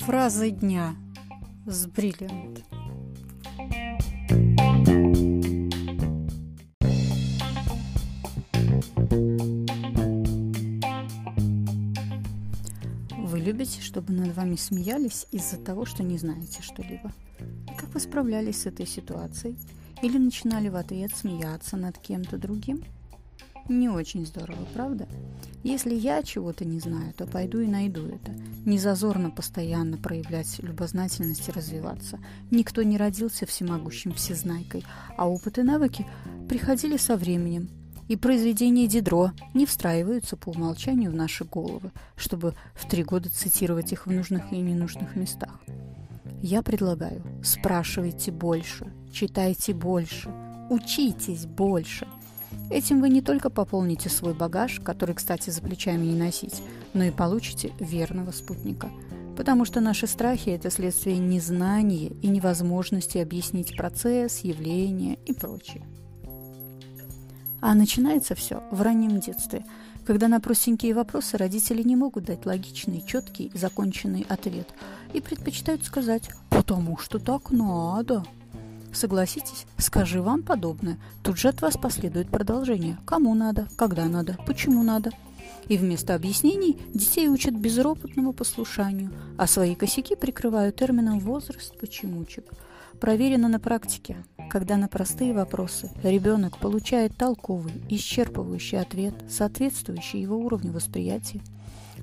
Фразы дня с Бриллиант. Вы любите, чтобы над вами смеялись из-за того, что не знаете что-либо? Как вы справлялись с этой ситуацией? Или начинали в ответ смеяться над кем-то другим? Не очень здорово, правда? Если я чего-то не знаю, то пойду и найду это. Не зазорно постоянно проявлять любознательность и развиваться. Никто не родился всемогущим всезнайкой, а опыт и навыки приходили со временем. И произведения Дидро не встраиваются по умолчанию в наши головы, чтобы в три года цитировать их в нужных и ненужных местах. Я предлагаю, спрашивайте больше, читайте больше, учитесь больше – Этим вы не только пополните свой багаж, который, кстати, за плечами не носить, но и получите верного спутника. Потому что наши страхи – это следствие незнания и невозможности объяснить процесс, явление и прочее. А начинается все в раннем детстве, когда на простенькие вопросы родители не могут дать логичный, четкий законченный ответ и предпочитают сказать «потому что так надо». Согласитесь, скажи вам подобное, тут же от вас последует продолжение. Кому надо, когда надо, почему надо. И вместо объяснений детей учат безропотному послушанию, а свои косяки прикрывают термином «возраст почемучек». Проверено на практике, когда на простые вопросы ребенок получает толковый, исчерпывающий ответ, соответствующий его уровню восприятия,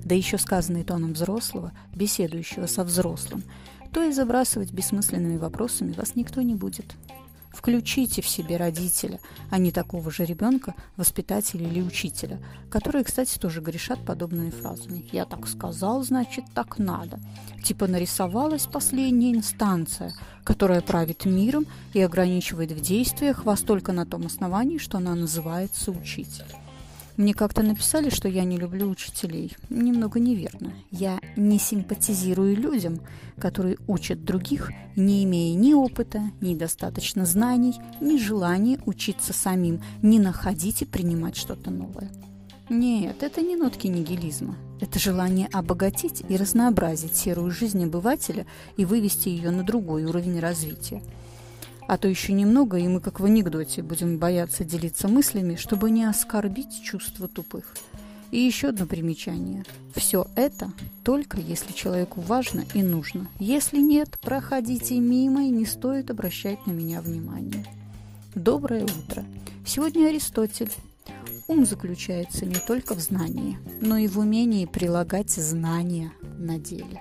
да еще сказанный тоном взрослого, беседующего со взрослым, то и забрасывать бессмысленными вопросами вас никто не будет. Включите в себе родителя, а не такого же ребенка, воспитателя или учителя, которые, кстати, тоже грешат подобными фразами. «Я так сказал, значит, так надо». Типа нарисовалась последняя инстанция, которая правит миром и ограничивает в действиях вас только на том основании, что она называется учитель. Мне как-то написали, что я не люблю учителей. Немного неверно. Я не симпатизирую людям, которые учат других, не имея ни опыта, ни достаточно знаний, ни желания учиться самим, не находить и принимать что-то новое. Нет, это не нотки нигилизма. Это желание обогатить и разнообразить серую жизнь обывателя и вывести ее на другой уровень развития. А то еще немного, и мы, как в анекдоте, будем бояться делиться мыслями, чтобы не оскорбить чувства тупых. И еще одно примечание. Все это только если человеку важно и нужно. Если нет, проходите мимо и не стоит обращать на меня внимание. Доброе утро. Сегодня Аристотель. Ум заключается не только в знании, но и в умении прилагать знания на деле.